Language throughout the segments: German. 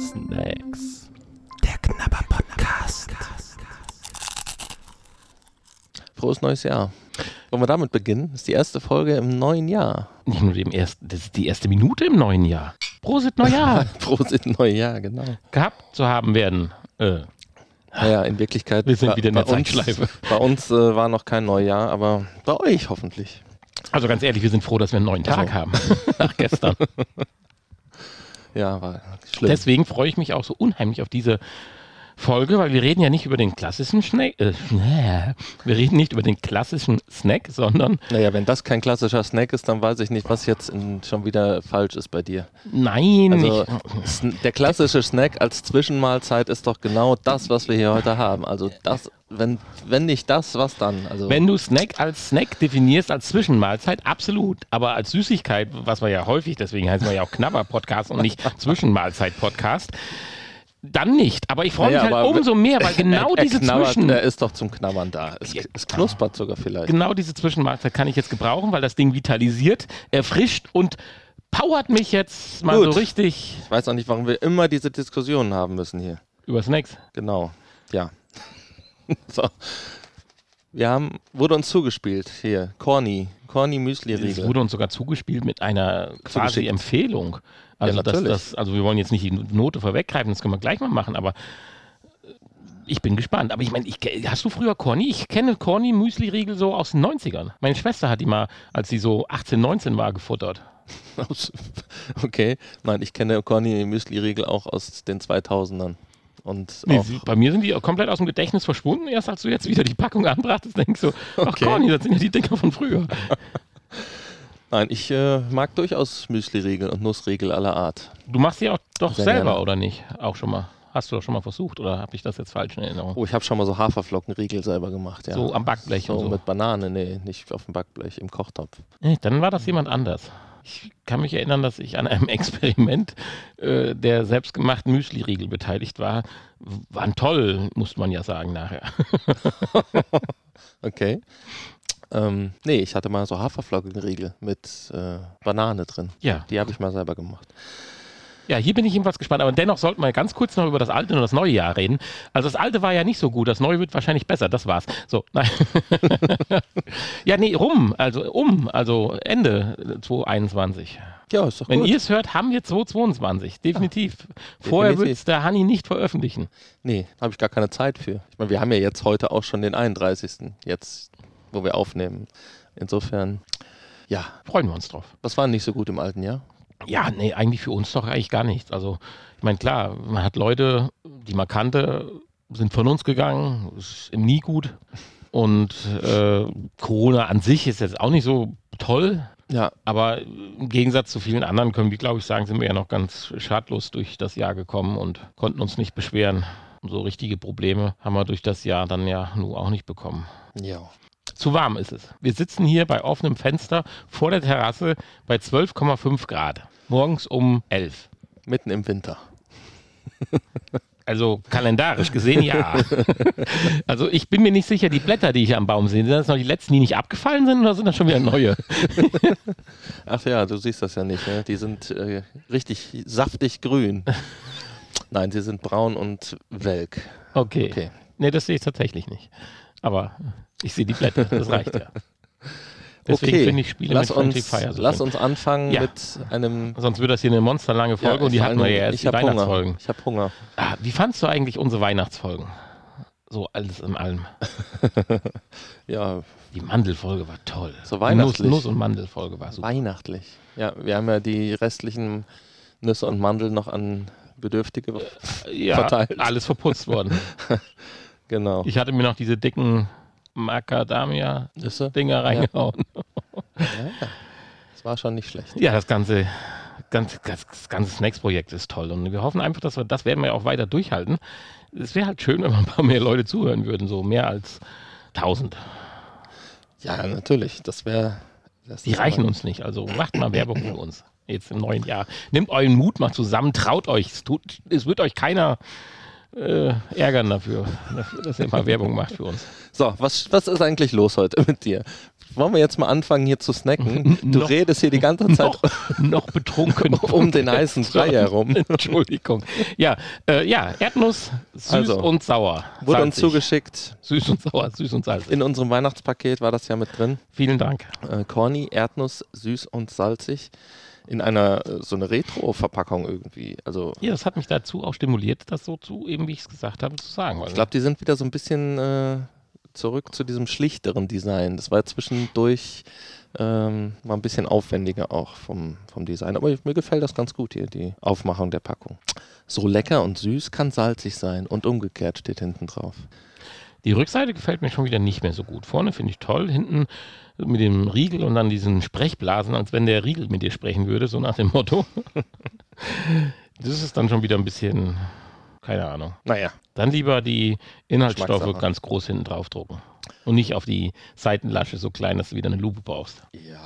Snacks. Der Knabber Podcast. Frohes neues Jahr. Wollen wir damit beginnen? Das ist die erste Folge im neuen Jahr. Nicht nur dem ersten, das ist die erste Minute im neuen Jahr. Prosit Neujahr. Prosit Neujahr, genau. Gehabt zu haben werden. Äh, Naja, in Wirklichkeit. Wir sind wieder in der Zeitschleife. Bei uns äh, war noch kein Neujahr, aber bei euch hoffentlich. also ganz ehrlich, wir sind froh, dass wir einen neuen Tag Also. haben. Nach gestern. Ja, war schlimm. Deswegen freue ich mich auch so unheimlich auf diese Folge, weil wir reden ja nicht über den klassischen Snack. Äh, wir reden nicht über den klassischen Snack, sondern naja, wenn das kein klassischer Snack ist, dann weiß ich nicht, was jetzt in, schon wieder falsch ist bei dir. nein, Also der klassische Snack als Zwischenmahlzeit ist doch genau das, was wir hier heute haben. Also das, wenn, wenn nicht das, was dann? Also Wenn du Snack als Snack definierst, als Zwischenmahlzeit, absolut. Aber als Süßigkeit, was wir ja häufig, deswegen heißen wir ja auch Knabber-Podcast und nicht Zwischenmahlzeit-Podcast, dann nicht. Aber ich freue mich Naja, halt umso mehr, weil genau er, diese knabbert, Zwischen... der ist doch zum Knabbern da. Es, es knuspert sogar vielleicht. Genau diese Zwischenmahlzeit kann ich jetzt gebrauchen, weil das Ding vitalisiert, erfrischt und powert mich jetzt mal Gut. so richtig Ich weiß auch nicht, warum wir immer diese Diskussionen haben müssen hier. über Snacks. Genau. Ja. so. Wir haben, wurde uns zugespielt hier. Corny. Corny Es Müsli-Riegel. wurde uns sogar zugespielt mit einer quasi. Empfehlung. Also, Ja, natürlich. das, also wir wollen jetzt nicht die Note vorweggreifen, das können wir gleich mal machen, aber äh, ich bin gespannt. Aber ich meine, hast du früher Corny? Ich kenne Corny Müsli-Riegel so aus den 90ern. Meine Schwester hat die mal, als sie so 18, 19 war, gefuttert. okay. Nein, ich kenne Corny Müsli-Riegel auch aus den 2000ern. Und Nee, sie, bei mir sind die komplett aus dem Gedächtnis verschwunden. Erst als du jetzt wieder die Packung anbrachtest, denkst du, ach Okay. Corny, das sind ja die Dinger von früher. nein, ich äh, mag durchaus Müsli-Riegel und Nussriegel aller Art. Du machst die auch doch Sehr selber, gerne. oder nicht? Auch schon mal. Hast du doch schon mal versucht oder habe ich das jetzt falsch in Erinnerung? Oh, ich habe schon mal so Haferflockenriegel selber gemacht. Ja. So am Backblech so und so. mit Banane, nee, nicht auf dem Backblech, im Kochtopf. Nee, dann war das jemand anders. Ich kann mich erinnern, dass ich an einem Experiment äh, der selbstgemachten Müsli-Riegel beteiligt war. Waren toll, muss man ja sagen nachher. Okay. Ähm, nee, ich hatte mal so Haferflockenriegel mit äh, Banane drin. Ja. Die habe ich mal selber gemacht. Ja, hier bin ich jedenfalls gespannt. Aber dennoch sollten wir ganz kurz noch über das alte und das neue Jahr reden. Also das alte war ja nicht so gut, das neue wird wahrscheinlich besser. Das war's. So, nein. ja, nee, rum, also um, also Ende 2021. Ja, ist doch Wenn gut. ihr es hört, haben wir 2022. Definitiv. Vorher Definitiv. wird es der Hanni nicht veröffentlichen. Nee, habe ich gar keine Zeit für. Ich meine, wir haben ja jetzt heute auch schon den 31. Jetzt, wo wir aufnehmen. Insofern, ja, Freuen wir uns drauf. das war nicht so gut im alten Jahr. Ja, nee, eigentlich für uns doch eigentlich gar nichts. Also, ich meine, klar, man hat Leute, die man kannte, sind von uns gegangen, ist im nie gut. Und äh, Corona an sich ist jetzt auch nicht so toll, Ja, aber im Gegensatz zu vielen anderen können wir, glaube ich, sagen, sind wir ja noch ganz schadlos durch das Jahr gekommen und konnten uns nicht beschweren. So richtige Probleme haben wir durch das Jahr dann ja nun auch nicht bekommen. ja. Zu warm ist es. Wir sitzen hier bei offenem Fenster vor der Terrasse bei 12,5 Grad. Morgens um 11. Mitten im Winter. Also kalendarisch gesehen ja. also ich bin mir nicht sicher, die Blätter, die ich am Baum sehe, sind das noch die letzten, die nicht abgefallen sind oder sind das schon wieder neue? Ach ja, du siehst das ja nicht. Ne? Die sind äh, richtig saftig grün. Nein, sie sind braun und welk. Okay. Okay. Nee, das sehe ich tatsächlich nicht. Aber ich sehe die Blätter, das reicht ja. Deswegen okay, finde ich Spiele lass mit Friendly uns, Fire so lass schön. uns anfangen Ja. mit einem Sonst wird das hier eine monsterlange Folge Ja, und die hatten wir ja erst die hab Hunger. Weihnachtsfolgen. Ich habe Hunger. Ah, wie fandst du eigentlich unsere Weihnachtsfolgen? So alles in allem. Ja, Die Mandelfolge war toll. So weihnachtlich. Nuss, Nuss und Mandelfolge war super. weihnachtlich. Ja, wir haben ja die restlichen Nüsse und Mandeln noch an Bedürftige. Ja, verteilt. alles verputzt worden. Genau. Ich hatte mir noch diese dicken Macadamia-Dinger reingehauen. Ja, ja. Das war schon nicht schlecht. Ja, das ganze, ganz, ganz, das ganze Snacks-Projekt ist toll. Und wir hoffen einfach, dass wir das werden wir auch weiter durchhalten. Es wäre halt schön, wenn mal ein paar mehr Leute zuhören würden, so mehr als 1000. Ja, natürlich. Das wäre. Die reichen uns nicht. Also macht mal Werbung für uns. Jetzt im neuen Jahr. Nehmt euren Mut mal zusammen, traut euch. Es, tut, es wird euch keiner äh, ärgern dafür, dass er mal Werbung macht für uns. So, was, was ist eigentlich los heute mit dir? Wollen wir jetzt mal anfangen hier zu snacken? Du Noch- redest hier die ganze Zeit Noch, noch betrunken. um den heißen Brei herum. Entschuldigung. Ja, äh, ja, Erdnuss, süß Also, und sauer. Wurde uns Salzig. zugeschickt. Süß und sauer, süß und salzig. In unserem Weihnachtspaket war das ja mit drin. Vielen Dank. Äh, Corny, Erdnuss, süß und salzig. In einer äh, so eine Retro-Verpackung irgendwie. Also Ja, das hat mich dazu auch stimuliert, das so zu, eben wie ich es gesagt habe, zu sagen. ich glaube, die sind wieder so ein bisschen äh, zurück zu diesem schlichteren Design. Das war zwischendurch ähm, war ein bisschen aufwendiger auch vom, vom Design. Aber mir gefällt das ganz gut hier, die Aufmachung der Packung. So lecker und süß kann salzig sein und umgekehrt steht hinten drauf. Die Rückseite gefällt mir schon wieder nicht mehr so gut. Vorne finde ich toll, hinten mit dem Riegel und dann diesen Sprechblasen, als wenn der Riegel mit dir sprechen würde, so nach dem Motto. das ist dann schon wieder ein bisschen, keine Ahnung. Naja, Dann lieber die Inhaltsstoffe ganz groß hinten drauf drucken. Und nicht auf die Seitenlasche so klein, dass du wieder eine Lupe brauchst. ja.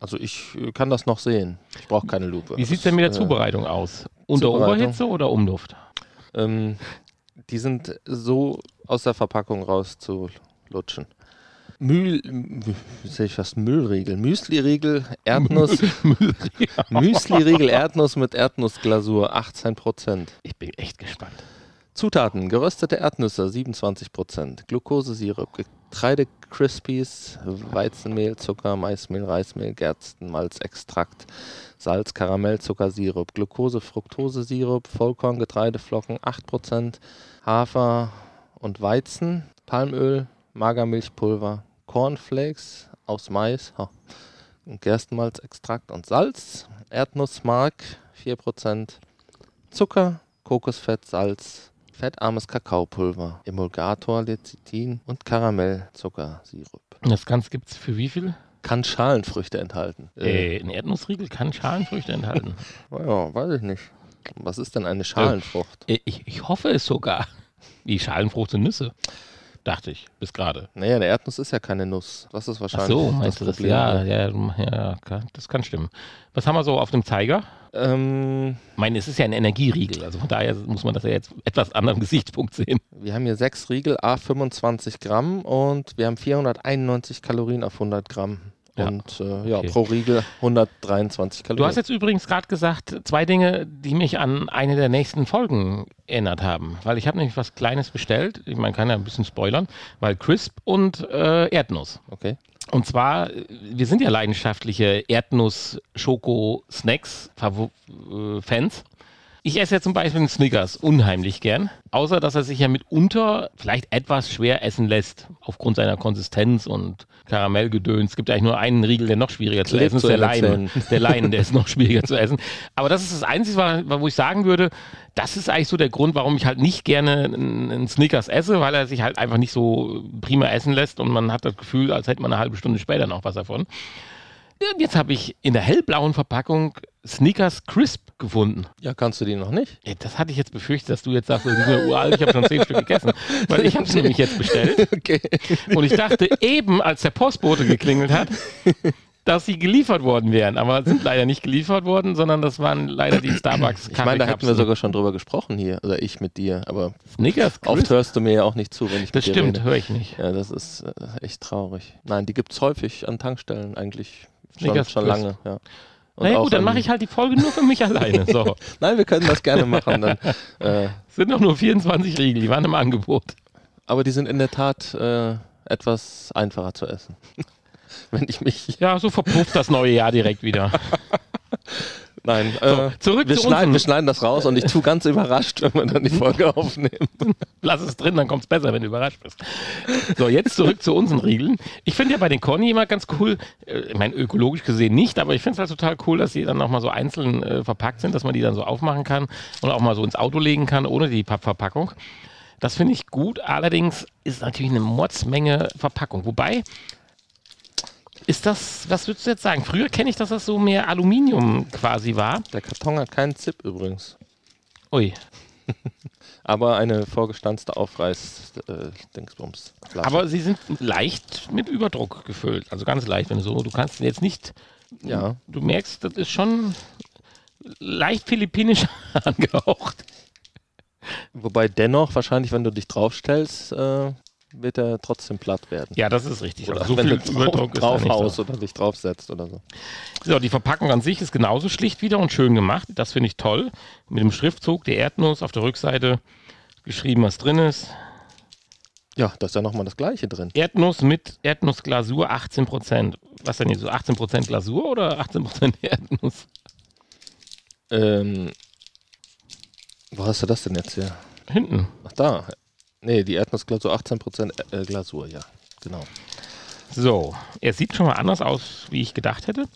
Also ich äh, kann das noch sehen. Ich brauche keine Lupe. Wie sieht es denn mit der äh, Zubereitung aus? Unter Zubereitung? Oberhitze oder Umluft? Ähm, die sind so aus der Verpackung raus zu lutschen. Mühl, sehe ich fast Müllriegel. Müsli-Riegel, Erdnuss, Müsli-Riegel, Erdnuss mit Erdnussglasur, 18 Prozent. Ich bin echt gespannt. Zutaten: geröstete Erdnüsse, 27 Prozent. Glukosesirup, Getreide-Crispies, Weizenmehl, Zucker, Maismehl, Reismehl, Gerstenmalz, Extrakt, Salz, Karamell, Zuckersirup, Glucose, Fructosesirup, Vollkorn, Getreideflocken, 8 Prozent. Hafer und Weizen, Palmöl, Magermilchpulver, Cornflakes aus Mais, ha, und Gerstenmalzextrakt und Salz, Erdnussmark, 4 Prozent. Zucker, Kokosfett, Salz, fettarmes Kakaopulver, Emulgator, Lecithin und Karamellzuckersirup. Das Ganze gibt es für wie viel? Kann Schalenfrüchte enthalten. Äh, ein Erdnussriegel kann Schalenfrüchte enthalten. ja, weiß ich nicht. Was ist denn eine Schalenfrucht? Äh, Ich, ich hoffe es sogar. Die Schalenfrucht sind Nüsse. Dachte ich, bis gerade. Naja, der Erdnuss ist ja keine Nuss. Das ist Ach wahrscheinlich so, meinst du das? Problem. Ja, ja, ja, kann- das kann stimmen. Was haben wir so auf dem Zeiger? Ähm, Ich meine, es ist ja ein Energieriegel, also von daher muss man das ja jetzt etwas anderem Gesichtspunkt sehen. wir haben hier sechs Riegel, A 25 Gramm und wir haben 491 Kalorien auf 100 Gramm. Ja. Und äh, ja, Okay. pro Riegel 123 Kalorien. Du hast jetzt übrigens gerade gesagt, zwei Dinge, die mich an eine der nächsten Folgen erinnert haben. Weil ich habe nämlich was Kleines bestellt. Ich meine, kann ja ein bisschen spoilern, weil Crisp und äh, Erdnuss. Okay. Und zwar, äh, wir sind ja leidenschaftliche Erdnuss-Schoko-Snacks-Fans. Ich esse ja zum Beispiel einen Snickers unheimlich gern, außer dass er sich ja mitunter vielleicht etwas schwer essen lässt, aufgrund seiner Konsistenz und Karamellgedöns. Es gibt eigentlich nur einen Riegel, der noch schwieriger zu essen ist, der Leinen. Der Leinen, der ist noch schwieriger zu essen. Aber das ist das Einzige, wo ich sagen würde, das ist eigentlich so der Grund, warum ich halt nicht gerne einen Snickers esse, weil er sich halt einfach nicht so prima essen lässt und man hat das Gefühl, als hätte man eine halbe Stunde später noch was davon. Und jetzt habe ich in der hellblauen Verpackung Snickers Crisp gefunden. Ja, kannst du die noch nicht? Das hatte ich jetzt befürchtet, dass du jetzt sagst, die sind ja uralt, ich habe schon zehn Stück gegessen. Weil ich habe es nämlich jetzt bestellt Okay. und ich dachte eben, als der Postbote geklingelt hat, dass sie geliefert worden wären. Aber sind leider nicht geliefert worden, sondern das waren leider die starbucks Ich meine, da hätten wir sogar schon drüber gesprochen hier, oder ich mit dir, aber Snickers oft Crisp. hörst du mir ja auch nicht zu, wenn ich Das mit dir stimmt, rede. höre ich nicht. Ja, das ist äh, echt traurig. Nein, die gibt es häufig an Tankstellen eigentlich schon, Snickers schon lange. Ja. Und naja gut, dann an- mache ich halt die Folge nur für mich alleine. So. Nein, wir können das gerne machen. Dann, äh, Sind doch nur 24 Riegel, die waren im Angebot. aber die sind in der Tat äh, etwas einfacher zu essen. wenn ich mich. Ja, so verpufft das neue Jahr direkt wieder. Nein, äh, zurück wir, zu schneiden, unserem- wir schneiden das raus und ich tue ganz überrascht, wenn wir dann die Folge aufnehmen. Lass es drin, dann kommt es besser, wenn du überrascht bist. So, jetzt zurück zu unseren Riegeln. Ich finde ja bei den Conny immer ganz cool, äh, ich meine, ökologisch gesehen nicht, aber ich finde es halt total cool, dass die dann nochmal so einzeln äh, verpackt sind, dass man die dann so aufmachen kann und auch mal so ins Auto legen kann, ohne die Pappverpackung. Das finde ich gut. Allerdings ist natürlich eine Mordsmenge Verpackung. Wobei, ist das, was würdest du jetzt sagen? Früher kenne ich, dass das so mehr Aluminium quasi war. Der Karton hat keinen Zip übrigens. Ui. Aber eine vorgestanzte Aufreiß-Dingsbums. Aber sie sind leicht mit Überdruck gefüllt. Also ganz leicht, wenn du so. Du kannst jetzt nicht. ja, Du merkst, das ist schon leicht philippinisch angehaucht. Wobei dennoch wahrscheinlich, wenn du dich draufstellst, äh, wird er trotzdem platt werden. Ja, das ist richtig. Oder Also so wenn viel du drauf, Überdruck ist da drauf oder dich draufsetzt oder so. So, die Verpackung an sich ist genauso schlicht wieder und schön gemacht. Das finde ich toll. Mit dem Schriftzug, die Erdnuss auf der Rückseite geschrieben, was drin ist. Ja, da ist ja nochmal das Gleiche drin. Erdnuss mit Erdnussglasur 18%. Was denn jetzt so 18% Glasur oder 18% Erdnuss? Ähm, wo hast du das denn jetzt hier? Hinten. Ach da. Nee, die Erdnussglasur 18% äh, Glasur, ja. Genau. So, er sieht schon mal anders aus, wie ich gedacht hätte.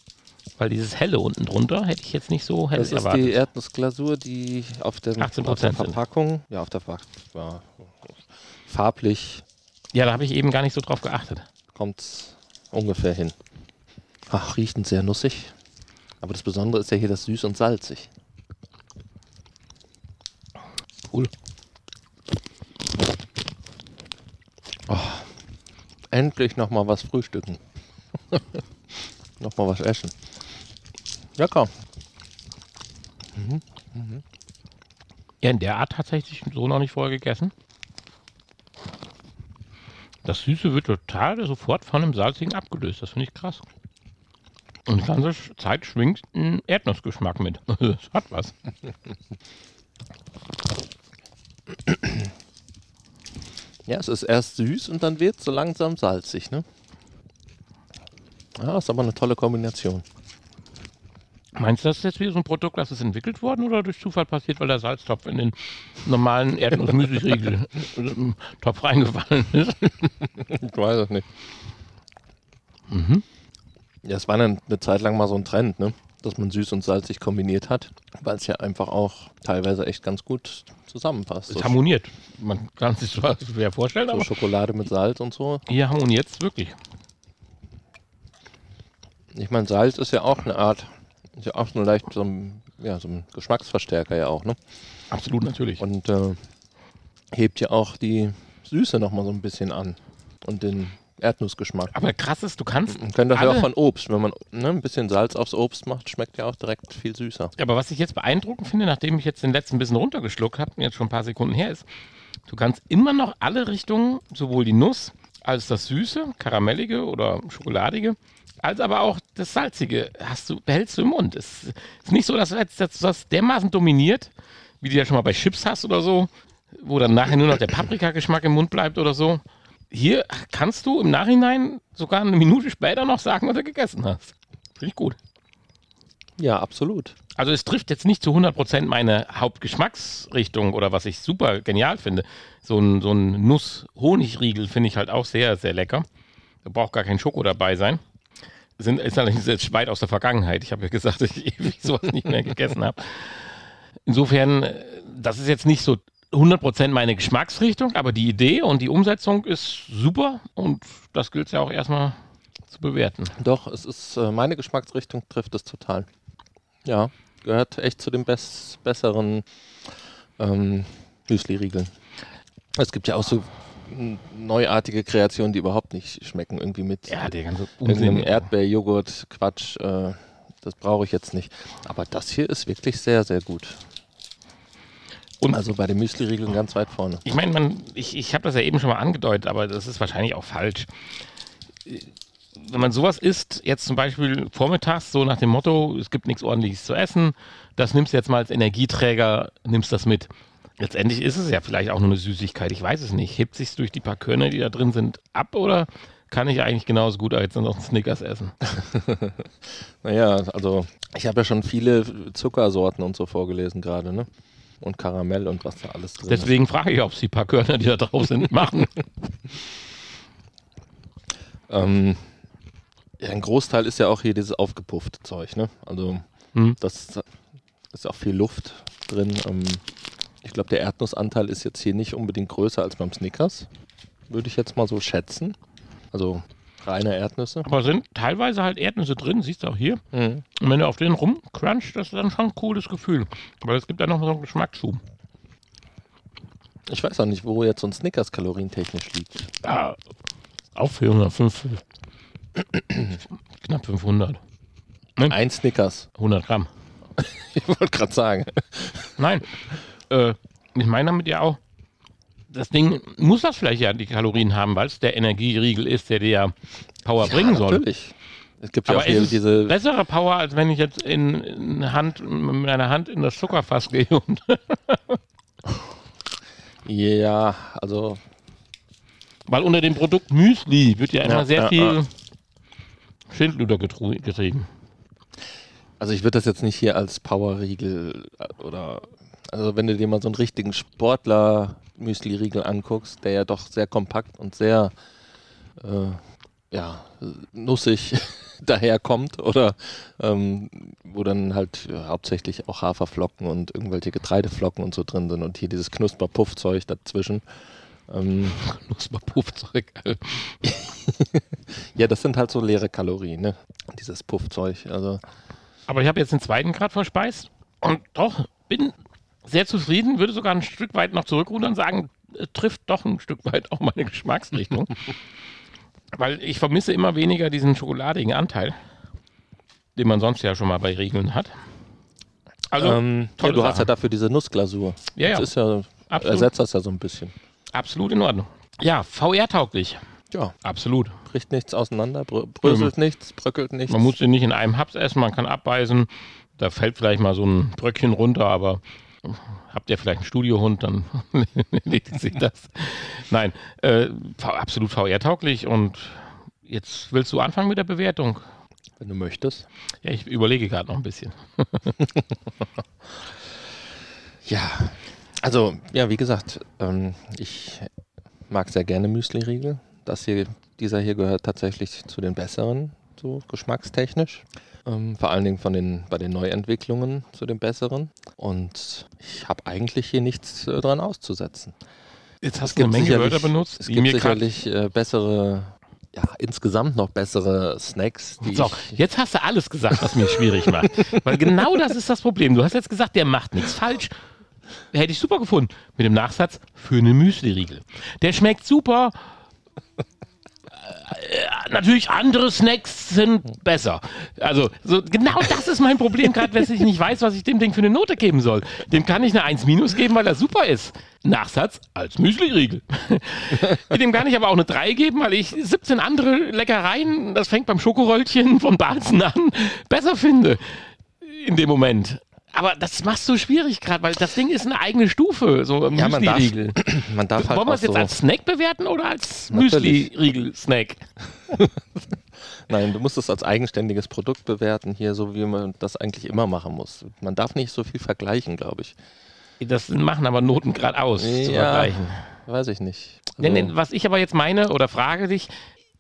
Weil dieses helle unten drunter hätte ich jetzt nicht so hell Das ist erwartet. die Erdnussglasur, die auf, dem, 18% auf der sind. Verpackung, ja, auf der Verpackung, ja, farblich ja, da habe ich eben gar nicht so drauf geachtet. kommt ungefähr hin. Ach, riecht sehr nussig. Aber das Besondere ist ja hier das süß und salzig. Cool. Endlich nochmal was frühstücken. nochmal was essen. Lecker. Ja, in der Art tatsächlich so noch nicht vorher gegessen. Das Süße wird total sofort von dem Salzigen abgelöst. Das finde ich krass. Und die ganze Zeit schwingt ein Erdnussgeschmack mit. Das hat was. Ja, es ist erst süß und dann wird es so langsam salzig, ne? Ja, ist aber eine tolle Kombination. Meinst du, das ist jetzt wieder so ein Produkt, das ist entwickelt worden oder durch Zufall passiert, weil der Salztopf in den normalen Erdnussmüsli-Topf reingefallen ist? Ich weiß es nicht. Mhm. Ja, es war dann eine Zeit lang mal so ein Trend, ne? Dass man süß und salzig kombiniert hat, weil es ja einfach auch teilweise echt ganz gut zusammenpasst. Es So, harmoniert. Man kann sich zwar schwer vorstellen, so aber Schokolade mit Salz und so. hier harmoniert es wirklich. Ich meine, Salz ist ja auch eine Art, ist ja auch so leicht so ein, ja, so ein Geschmacksverstärker ja auch, ne? Absolut natürlich. Und äh, hebt ja auch die Süße nochmal so ein bisschen an. Und den Erdnussgeschmack. Aber krass ist, du kannst. Man kennt das ja auch von Obst. Wenn man ne, ein bisschen Salz aufs Obst macht, schmeckt ja auch direkt viel süßer. Aber was ich jetzt beeindruckend finde, nachdem ich jetzt den letzten bisschen runtergeschluckt habe, jetzt schon ein paar Sekunden her ist, du kannst immer noch alle Richtungen, sowohl die Nuss als das Süße, Karamellige oder Schokoladige, als aber auch das Salzige, hast du, behältst du im Mund. Es ist nicht so, dass du jetzt dass das dermaßen dominiert, wie du ja schon mal bei Chips hast oder so, wo dann nachher nur noch der Paprikageschmack im Mund bleibt oder so. Hier kannst du im Nachhinein sogar eine Minute später noch sagen, was du gegessen hast. Finde ich gut. Ja, absolut. Also es trifft jetzt nicht zu 100% meine Hauptgeschmacksrichtung oder was ich super genial finde. So ein, so ein Nuss-Honig-Riegel finde ich halt auch sehr, sehr lecker. Da braucht gar kein Schoko dabei sein. Sind, ist allerdings jetzt weit aus der Vergangenheit. Ich habe ja gesagt, dass ich ewig sowas nicht mehr gegessen habe. Insofern, äh, das ist jetzt nicht so 100% meine Geschmacksrichtung, aber die Idee und die Umsetzung ist super und das gilt ja auch erstmal zu bewerten. Doch, es ist äh, meine Geschmacksrichtung trifft es total. Ja, gehört echt zu den bess besseren ähm, Müsli-Riegeln. Es gibt ja auch so neuartige Kreationen, die überhaupt nicht schmecken. Irgendwie mit Ja, der ganze irgendeinem Unsinn. Erdbeerjoghurt, Quatsch. Äh, das brauche ich jetzt nicht. Aber das hier ist wirklich sehr, sehr gut. Und- also bei den Müsli-Riegeln ganz weit vorne. Ich meine, ich, ich habe das ja eben schon mal angedeutet, aber das ist wahrscheinlich auch falsch. Wenn man sowas isst, jetzt zum Beispiel vormittags, so nach dem Motto, es gibt nichts ordentliches zu essen, das nimmst du jetzt mal als Energieträger, nimmst das mit. Letztendlich ist es ja vielleicht auch nur eine Süßigkeit, ich weiß es nicht. Hebt sich durch die paar Körner, die da drin sind, ab oder kann ich eigentlich genauso gut als noch einen Snickers essen? Naja, also ich habe ja schon viele Zuckersorten und so vorgelesen gerade, ne? Und Karamell und was da alles drin ist. Deswegen frage ich, ob es die paar Körner, die da drauf sind, machen. Ähm, ja, ein Großteil ist ja auch hier dieses aufgepuffte Zeug, ne? Also Hm. das ist auch viel Luft drin. Ähm, ich glaube, der Erdnussanteil ist jetzt hier nicht unbedingt größer als beim Snickers. Würde ich jetzt mal so schätzen. Also reine Erdnüsse. Aber sind teilweise halt Erdnüsse drin, siehst du auch hier. Mhm. Und wenn du auf den rumcrunchst, das ist dann schon ein cooles Gefühl. Weil es gibt ja noch so einen Geschmacksschub. Ich weiß auch nicht, wo jetzt so ein Snickers kalorientechnisch liegt. Ja, auch 405. Knapp 500. Ein Snickers. 100 Gramm. Ich wollte gerade sagen. Nein. Äh, Ich meine damit ja auch, das Ding muss das vielleicht ja die Kalorien haben, weil es der Energieriegel ist, der dir ja Power bringen soll. Natürlich. Es gibt ja Aber auch ist es diese. bessere Power, als wenn ich jetzt in, in Hand, mit meiner Hand in das Zuckerfass gehe und Ja, also Weil unter dem Produkt Müsli wird ja immer Ja, sehr ja, viel ja. Schindluder getru- getrieben. Also ich würde das jetzt nicht hier als Powerriegel äh, oder also wenn du dir mal so einen richtigen Sportler Müsli-Riegel anguckst, der ja doch sehr kompakt und sehr äh, ja, nussig daherkommt oder ähm, wo dann halt ja, hauptsächlich auch Haferflocken und irgendwelche Getreideflocken und so drin sind und hier dieses Knusper-Puffzeug dazwischen. Ähm, Knusperpuffzeug. ja, das sind halt so leere Kalorien, ne? Dieses Puffzeug. Also Aber ich habe jetzt den zweiten Grad verspeist und doch bin sehr zufrieden, würde sogar ein Stück weit noch zurückrudern und sagen, trifft doch ein Stück weit auch meine Geschmacksrichtung. Weil ich vermisse immer weniger diesen schokoladigen Anteil, den man sonst ja schon mal bei Riegeln hat. Also, ähm, ja, du hast ja Sache. dafür diese Nussglasur. Ja, ja. Das ist ja, Absolut. ersetzt das ja so ein bisschen. absolut in Ordnung. Ja, VR-tauglich. Ja, Absolut. bricht nichts auseinander, brö bröselt nichts, bröckelt nichts. Man muss den nicht in einem Haps essen, man kann abbeißen. Da fällt vielleicht mal so ein Bröckchen runter, aber habt ihr vielleicht einen Studiohund, dann erledigt sich das. Nein, äh, absolut VR-tauglich und jetzt willst du anfangen mit der Bewertung. wenn du möchtest. Ja, ich überlege gerade noch ein bisschen. Ja, also, ja, wie gesagt, ähm, ich mag sehr gerne Müsli-Riegel. Das hier, dieser hier gehört tatsächlich zu den besseren, so geschmackstechnisch. Ähm, vor allen Dingen von den, bei den Neuentwicklungen zu den besseren. Und ich habe eigentlich hier nichts äh, dran auszusetzen. Jetzt hast du eine Menge Wörter benutzt, Es gibt sicherlich äh, bessere, ja, insgesamt noch bessere Snacks, So, jetzt hast du alles gesagt, was mir schwierig macht. Weil genau das ist das Problem. Du hast jetzt gesagt, der macht nichts falsch. Hätte ich super gefunden. Mit dem Nachsatz für eine Müsli-Riegel. Der schmeckt super. Natürlich, andere Snacks sind besser. Also, so, genau das ist mein Problem, gerade wenn ich nicht weiß, was ich dem Ding für eine Note geben soll. Dem kann ich eine 1 minus geben, weil er super ist. Nachsatz als Müsli-Riegel. dem kann ich aber auch eine 3 geben, weil ich 17 andere Leckereien, das fängt beim Schokoröllchen von Balzen an, besser finde in dem Moment. Aber das machst du schwierig gerade, weil das Ding ist eine eigene Stufe, so Ja, man darf- man darf halt Wollen wir es jetzt so, als Snack bewerten oder als. Müsli-Riegel-Snack? Nein, du musst es als eigenständiges Produkt bewerten, hier so wie man das eigentlich immer machen muss. Man darf nicht so viel vergleichen, glaube ich. Das machen aber Noten gerade aus zu Ja. vergleichen. Weiß ich nicht. Nee, Also, nee, was ich aber jetzt meine oder frage dich,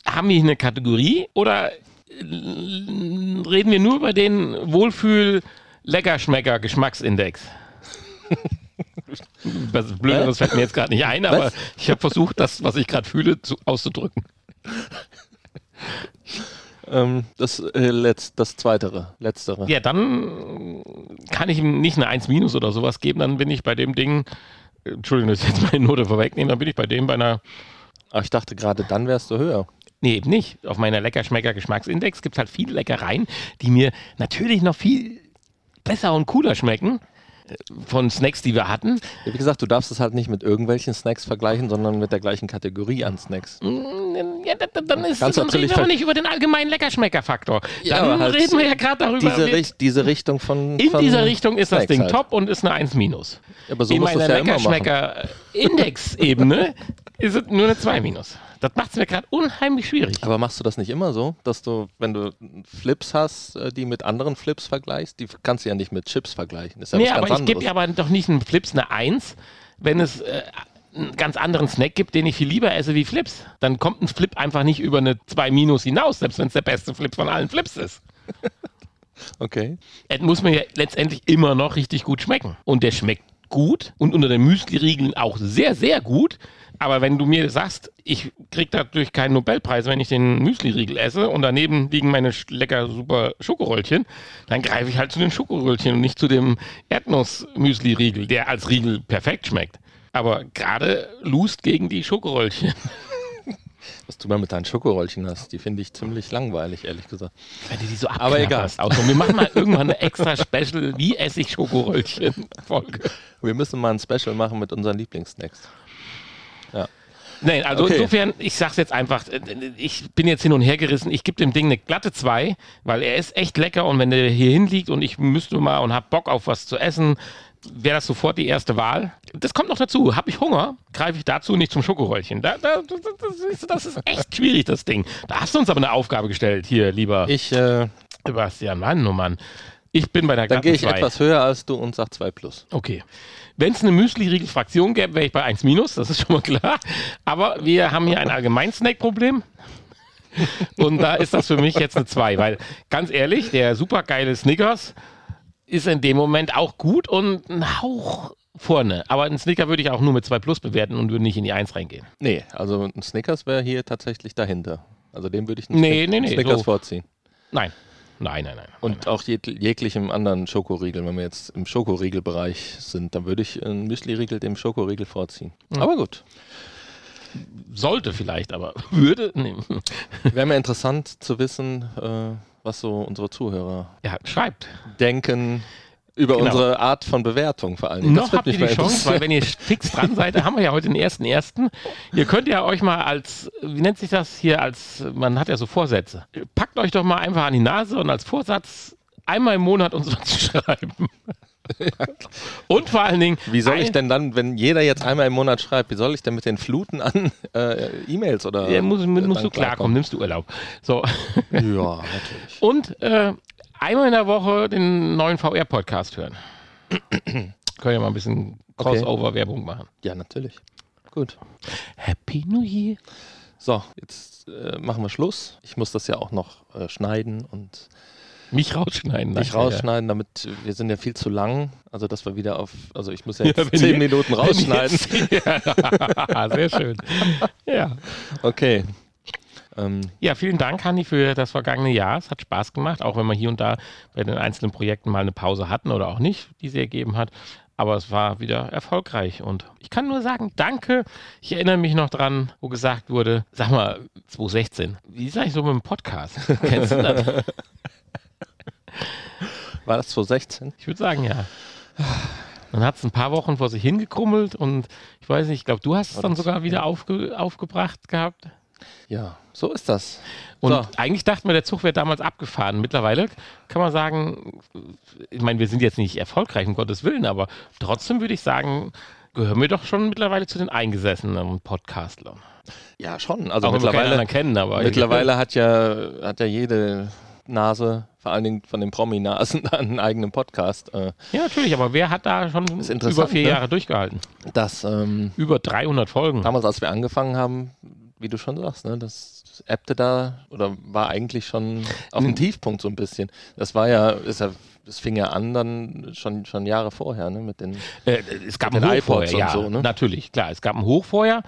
haben wir hier eine Kategorie oder äh, reden wir nur über den Wohlfühl-Leckerschmecker-Geschmacksindex? Was Blöderes fällt mir jetzt gerade nicht ein, aber Was? ich habe versucht, das, was ich gerade fühle, zu, auszudrücken. ähm, das, äh, letzt, das Zweitere, Letztere. Ja, dann kann ich ihm nicht eine 1 minus oder sowas geben, dann bin ich bei dem Ding, äh, Entschuldigung, dass ich jetzt meine Note vorwegnehmen, dann bin ich bei dem bei einer Aber ich dachte gerade, dann wärst du höher. Nee, eben nicht. Auf meiner Leckerschmecker-Geschmacksindex gibt es halt viele Leckereien, die mir natürlich noch viel besser und cooler schmecken. äh, Von Snacks, die wir hatten. Wie gesagt, du darfst es halt nicht mit irgendwelchen Snacks vergleichen, sondern mit der gleichen Kategorie an Snacks. Mm, Ja, da- da- dann, ist, Kannst dann reden wir aber nicht über den allgemeinen Leckerschmecker-Faktor. Ja, Dann halt reden wir ja gerade darüber. Diese, Richt- diese Richtung von. in von dieser Richtung ist das Ding halt. top und ist eine 1 minus. Aber so in meiner ja. Leckerschmecker-Index-Ebene ist es nur eine 2 minus. Das macht es mir gerade unheimlich schwierig. Aber machst du das nicht immer so, dass du, wenn du Flips hast, äh, die mit anderen Flips vergleichst, die kannst du ja nicht mit Chips vergleichen. Das ist ja nee, aber ganz ich gebe ja aber doch nicht einen Flips eine 1, wenn es äh, einen ganz anderen Snack gibt, den ich viel lieber esse wie Flips. Dann kommt ein Flip einfach nicht über eine 2 minus hinaus, selbst wenn es der beste Flip von allen Flips ist. Okay. Es muss mir ja letztendlich immer noch richtig gut schmecken. Und der schmeckt gut und unter den Müsli-Riegeln auch sehr, sehr gut. Aber wenn du mir sagst, ich krieg dadurch keinen Nobelpreis, wenn ich den Müsli-Riegel esse und daneben liegen meine lecker super Schokoröllchen, dann greife ich halt zu den Schokoröllchen und nicht zu dem Erdnuss-Müsli-Riegel, der als Riegel perfekt schmeckt. Aber gerade lust gegen die Schokoröllchen. Was du mal mit deinen Schokoröllchen hast, die finde ich ziemlich langweilig, ehrlich gesagt. Wenn du die so Aber egal. abknabberst. Auch so. Wir machen mal irgendwann eine extra Special, wie esse ich Schokoröllchen-Folge. Wir müssen mal ein Special machen mit unseren Lieblingssnacks. Ja. Nein, also Okay. insofern, ich sag's jetzt einfach, äh, ich bin jetzt hin und her gerissen, ich gebe dem Ding eine glatte 2, weil er ist echt lecker und wenn der hier hinliegt und ich müsste mal und hab Bock auf was zu essen, wäre das sofort die erste Wahl. Das kommt noch dazu. Habe ich Hunger, greife ich dazu nicht zum Schokoröllchen. Da, da, das, ist, das ist echt schwierig, das Ding. Da hast du uns aber eine Aufgabe gestellt, hier, lieber Ich, äh, Sebastian. Mann, oh Mann. Ich bin bei der dann gehe ich 2. etwas höher als du und sag 2 plus. Okay. Wenn es eine Müsli-Riegel-Fraktion gäbe, wäre ich bei 1 minus, das ist schon mal klar. Aber wir haben hier ein Allgemein-Snack-Problem. Und da ist das für mich jetzt eine 2, weil ganz ehrlich, der supergeile Snickers ist in dem Moment auch gut und ein Hauch vorne. Aber einen Snicker würde ich auch nur mit 2 plus bewerten und würde nicht in die 1 reingehen. Nee, also ein Snickers wäre hier tatsächlich dahinter. Also dem würde ich einen Nee, nee, nee, Snickers so. vorziehen. Nein. Nein, nein, nein. Und auch jeg jeglichem anderen Schokoriegel, wenn wir jetzt im Schokoriegelbereich sind, dann würde ich einen Müsli-Riegel dem Schokoriegel vorziehen. Aber gut. Sollte vielleicht, aber würde. Nee. Wäre mir interessant zu wissen, äh, was so unsere Zuhörer Ja, schreibt. denken über Genau. unsere Art von Bewertung vor allen Dingen. Noch habt ihr die Chance, weil wenn ihr fix dran seid, haben wir ja heute den ersten ersten. Ihr könnt ja euch mal als, wie nennt sich das hier, als, man hat ja so Vorsätze. Packt euch doch mal einfach an die Nase und als Vorsatz einmal im Monat uns was zu schreiben. Und vor allen Dingen, Wie soll ich denn dann, wenn jeder jetzt einmal im Monat schreibt, wie soll ich denn mit den Fluten an äh, E-Mails oder Ja, muss, äh, musst du klarkommen, nimmst du Urlaub. So. Ja, natürlich. Und äh, einmal in der Woche den neuen VR-Podcast hören. Können ja mal ein bisschen Okay. Crossover-Werbung machen. Ja, natürlich. Gut. Happy New Year. So, jetzt äh, machen wir Schluss. Ich muss das ja auch noch äh, schneiden und Mich rausschneiden. ja. rausschneiden, damit wir sind ja viel zu lang. Also, dass wir wieder auf, also ich muss ja Ja, jetzt wenn zehn ihr- Minuten rausschneiden. jetzt- ja, sehr schön. Ja. Okay. Ähm, ja, vielen Dank, Hanni, für das vergangene Jahr. Es hat Spaß gemacht, auch wenn wir hier und da bei den einzelnen Projekten mal eine Pause hatten oder auch nicht, die sie ergeben hat. Aber es war wieder erfolgreich und ich kann nur sagen, danke. Ich erinnere mich noch dran, wo gesagt wurde, sag mal, 2016, wie sag ich so mit dem Podcast? Kennst du das? war das 2016? Ich würde sagen, ja. Dann hat es ein paar Wochen vor sich hingekrummelt und ich weiß nicht, ich glaube, du hast es dann sogar wieder aufge, aufgebracht gehabt. Ja, so ist das. Und So. eigentlich dachten wir, der Zug wäre damals abgefahren. Mittlerweile kann man sagen, ich meine, wir sind jetzt nicht erfolgreich, um Gottes Willen, aber trotzdem würde ich sagen, gehören wir doch schon mittlerweile zu den eingesessenen Podcastlern. Ja, schon. Also Auch mittlerweile, kennen, aber mittlerweile hat ja, hat ja jede Nase, vor allen Dingen von den Prominasen, einen eigenen Podcast. Äh, Ja, natürlich, aber wer hat da schon über vier ne? Jahre durchgehalten? das ähm, Über 300 Folgen. damals, als wir angefangen haben, wie du schon sagst, ne, das ebbte da oder war eigentlich schon auf dem Tiefpunkt so ein bisschen. Das war ja, ist ja, das fing ja an dann schon, schon Jahre vorher, ne, mit den Äh, es gab Mit ein den Hoch vorher, iPods und ja, so, ne? natürlich, klar. Es gab ein Hoch vorher.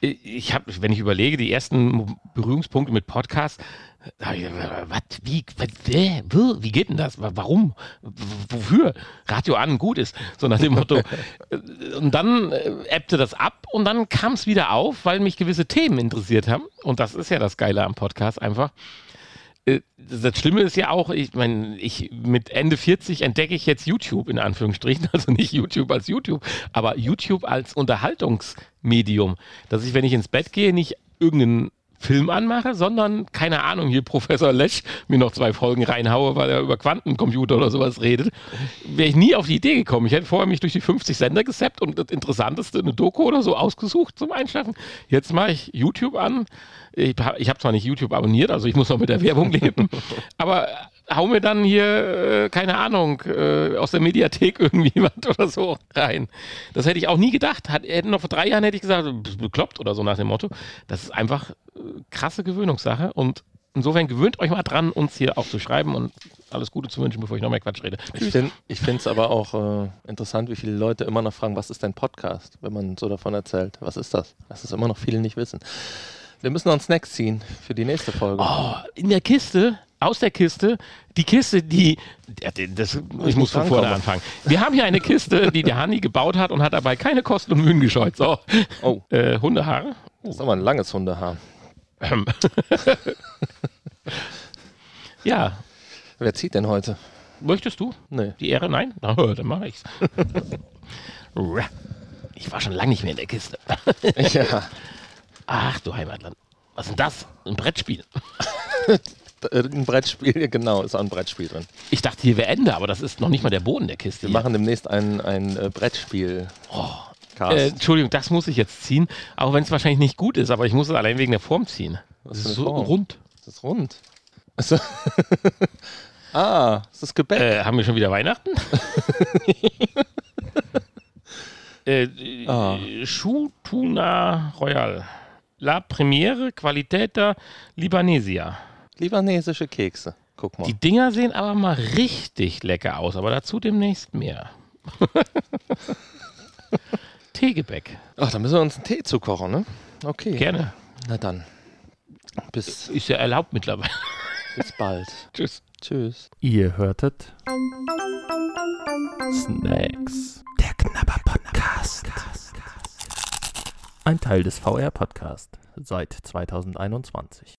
Ich habe, wenn ich überlege, die ersten Berührungspunkte mit Podcasts, da ich was, wie, was, wie geht denn das? Wa- Warum? Wofür? Radio an, gut ist. So nach dem Motto. und dann äh, ebbte das ab und dann kam es wieder auf, weil mich gewisse Themen interessiert haben. Und das ist ja das Geile am Podcast einfach. Äh, Das Schlimme ist ja auch, ich meine, ich mit Ende 40 entdecke ich jetzt YouTube in Anführungsstrichen, also nicht YouTube als YouTube, aber YouTube als Unterhaltungsmedium, dass ich, wenn ich ins Bett gehe, nicht irgendeinen Film anmache, sondern, keine Ahnung, hier Professor Lesch mir noch zwei Folgen reinhaue, weil er über Quantencomputer oder sowas redet, wäre ich nie auf die Idee gekommen. Ich hätte vorher mich durch die 50 Sender gesappt und das Interessanteste, eine Doku oder so ausgesucht zum Einschlafen. Jetzt mache ich YouTube an. Ich habe hab zwar nicht YouTube abonniert, also ich muss noch mit der Werbung leben, aber hau mir dann hier, äh, keine Ahnung, äh, aus der Mediathek irgendwie was oder so rein. Das hätte ich auch nie gedacht. Hat, hätten noch vor drei Jahren hätte ich gesagt, bekloppt oder so nach dem Motto. Das ist einfach äh, krasse Gewöhnungssache und insofern gewöhnt euch mal dran, uns hier auch zu schreiben und alles Gute zu wünschen, bevor ich noch mehr Quatsch rede. Ich finde es aber auch äh, interessant, wie viele Leute immer noch fragen, was ist dein Podcast, wenn man so davon erzählt. Was ist das? Das ist immer noch viele nicht wissen. Wir müssen noch einen Snack ziehen für die nächste Folge. Oh, in der Kiste, aus der Kiste, die Kiste, die, das, ich muss von vorne anfangen. Wir haben hier eine Kiste, die der Hanni gebaut hat und hat dabei keine Kosten und Mühen gescheut. So, Oh, äh, Hundehaare. das ist aber ein langes Hundehaar. Ähm. ja, Wer zieht denn heute? möchtest du Nee. die Ehre? Nein? Na, dann mache ich's. Ich war schon lange nicht mehr in der Kiste. ja. Ach du Heimatland. Was ist denn das? Ein Brettspiel. Ein Brettspiel, genau, ist auch ein Brettspiel drin. Ich dachte, hier wäre Ende, aber das ist noch nicht mal der Boden der Kiste. Wir hier. machen demnächst ein, ein äh, Brettspiel. Oh, äh, Entschuldigung, das muss ich jetzt ziehen, auch wenn es wahrscheinlich nicht gut ist, aber ich muss es allein wegen der Form ziehen. Was Das ist so Form? rund. Das ist rund. Also, ah, das ist Gebäck. Äh, haben wir schon wieder Weihnachten? äh, äh, Ah. Choutuna Royal. La Premiere Qualität Libanesia. Libanesische Kekse. Guck mal. Die Dinger sehen aber mal richtig lecker aus, aber dazu demnächst mehr. Teegebäck. Ach, da müssen wir uns einen Tee zukochen, ne? Okay. Gerne. Na dann. Bis, Ist ja erlaubt mittlerweile. bis bald. Tschüss. Tschüss. Ihr hörtet Snacks. Der Knabber Podcast. Ein Teil des VR Podcast seit 2021.